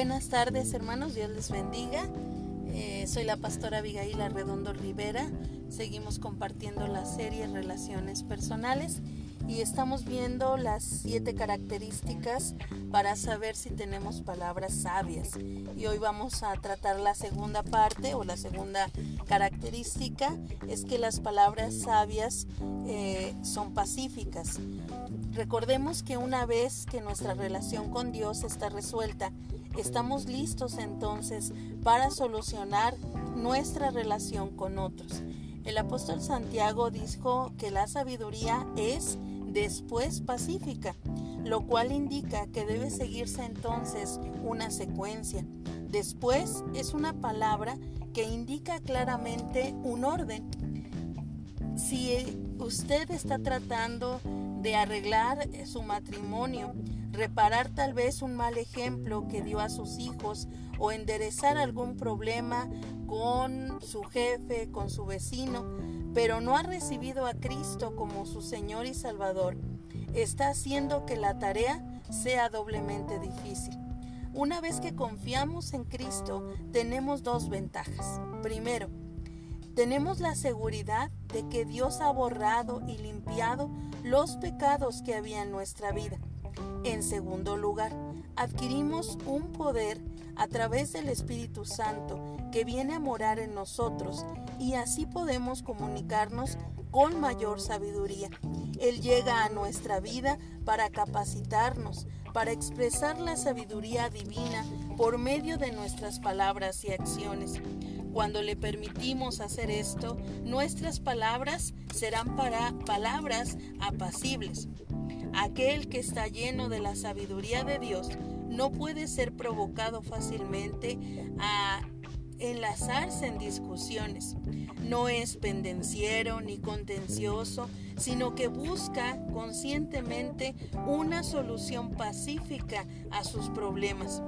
Buenas tardes hermanos, Dios les bendiga. Eh, soy la pastora Abigail Arredondo Rivera. Seguimos compartiendo la serie Relaciones Personales y estamos viendo las siete características para saber si tenemos palabras sabias. Y hoy vamos a tratar la segunda parte o la segunda característica es que las palabras sabias eh, son pacíficas. Recordemos que una vez que nuestra relación con Dios está resuelta, estamos listos entonces para solucionar nuestra relación con otros. El apóstol Santiago dijo que la sabiduría es después pacífica, lo cual indica que debe seguirse entonces una secuencia. Después es una palabra que indica claramente un orden. Si usted está tratando de arreglar su matrimonio, reparar tal vez un mal ejemplo que dio a sus hijos o enderezar algún problema con su jefe, con su vecino, pero no ha recibido a Cristo como su Señor y Salvador, está haciendo que la tarea sea doblemente difícil. Una vez que confiamos en Cristo, tenemos dos ventajas. Primero, tenemos la seguridad de que Dios ha borrado y limpiado los pecados que había en nuestra vida. En segundo lugar, adquirimos un poder a través del Espíritu Santo que viene a morar en nosotros y así podemos comunicarnos con mayor sabiduría. Él llega a nuestra vida para capacitarnos, para expresar la sabiduría divina por medio de nuestras palabras y acciones. Cuando le permitimos hacer esto, nuestras palabras serán para palabras apacibles. Aquel que está lleno de la sabiduría de Dios no puede ser provocado fácilmente a enlazarse en discusiones. No es pendenciero ni contencioso, sino que busca conscientemente una solución pacífica a sus problemas.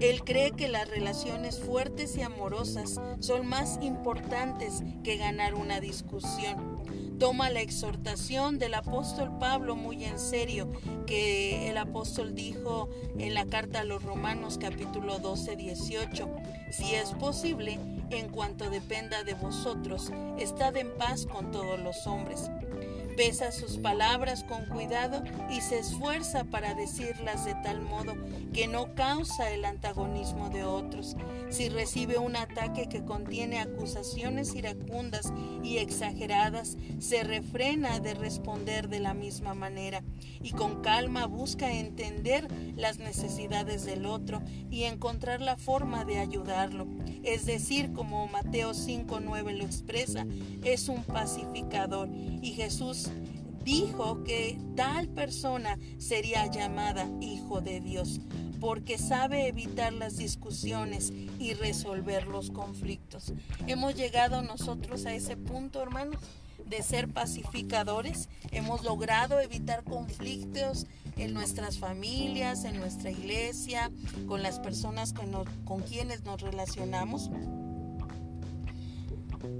Él cree que las relaciones fuertes y amorosas son más importantes que ganar una discusión. Toma la exhortación del apóstol Pablo muy en serio, que el apóstol dijo en la carta a los Romanos capítulo 12, 18, si es posible, en cuanto dependa de vosotros, estad en paz con todos los hombres. Pesa sus palabras con cuidado y se esfuerza para decirlas de tal modo que no causa el antagonismo de otros. Si recibe un ataque que contiene acusaciones iracundas y exageradas, se refrena de responder de la misma manera y con calma busca entender las necesidades del otro y encontrar la forma de ayudarlo. Es decir, como Mateo 5.9 lo expresa, es un pacificador y Jesús dijo que tal persona sería llamada hijo de Dios, porque sabe evitar las discusiones y resolver los conflictos. Hemos llegado nosotros a ese punto, hermanos, de ser pacificadores. Hemos logrado evitar conflictos en nuestras familias, en nuestra iglesia, con las personas con, quienes nos relacionamos.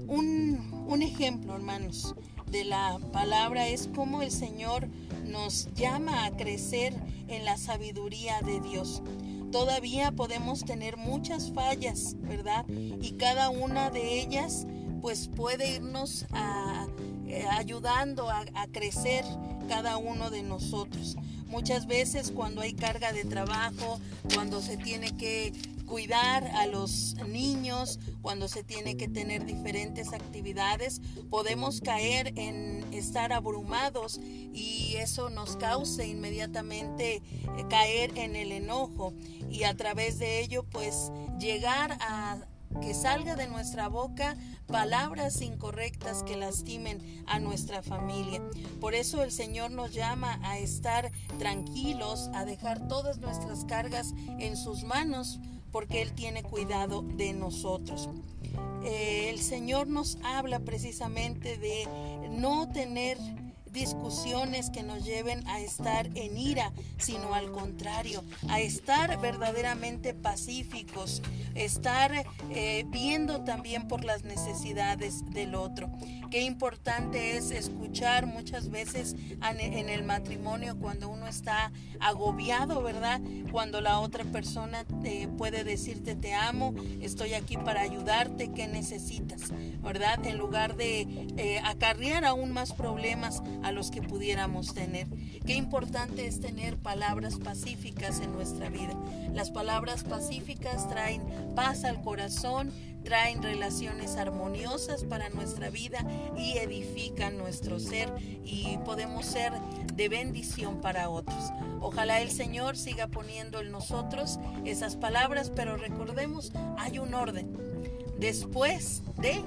Un, un ejemplo, hermanos de la palabra es como el Señor nos llama a crecer en la sabiduría de Dios. Todavía podemos tener muchas fallas, ¿verdad? Y cada una de ellas pues puede irnos eh, ayudando a crecer cada uno de nosotros. Muchas veces cuando hay carga de trabajo, cuando se tiene que cuidar a los niños, cuando se tiene que tener diferentes actividades, podemos caer en estar abrumados y eso nos causa inmediatamente eh, caer en el enojo y a través de ello pues llegar a que salga de nuestra boca palabras incorrectas que lastimen a nuestra familia. Por eso el Señor nos llama a estar tranquilos, a dejar todas nuestras cargas en sus manos, porque Él tiene cuidado de nosotros. Eh, el Señor nos habla precisamente de no tener discusiones que nos lleven a estar en ira, sino al contrario, a estar verdaderamente pacíficos, estar eh, viendo también por las necesidades del otro. Qué importante es escuchar muchas veces en el matrimonio cuando uno está agobiado, ¿verdad? Cuando la otra persona eh, puede decirte te amo, estoy aquí para ayudarte, ¿qué necesitas? ¿Verdad? En lugar de eh, acarrear aún más problemas a los que pudiéramos tener. Qué importante es tener palabras pacíficas en nuestra vida. Las palabras pacíficas traen paz al corazón, traen relaciones armoniosas para nuestra vida y edifican nuestro ser y podemos ser de bendición para otros. Ojalá el Señor siga poniendo en nosotros esas palabras, pero recordemos, hay un orden. Después de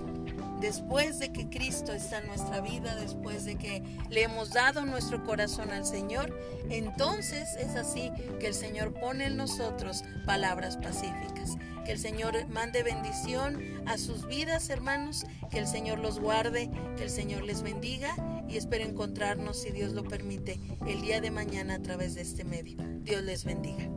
después de que Cristo está en nuestra vida, después de que le hemos dado nuestro corazón al Señor, entonces es así que el Señor pone en nosotros palabras pacíficas. Que el Señor mande bendición a sus vidas, hermanos, que el Señor los guarde, que el Señor les bendiga y espero encontrarnos, si Dios lo permite, el día de mañana a través de este medio. Dios les bendiga.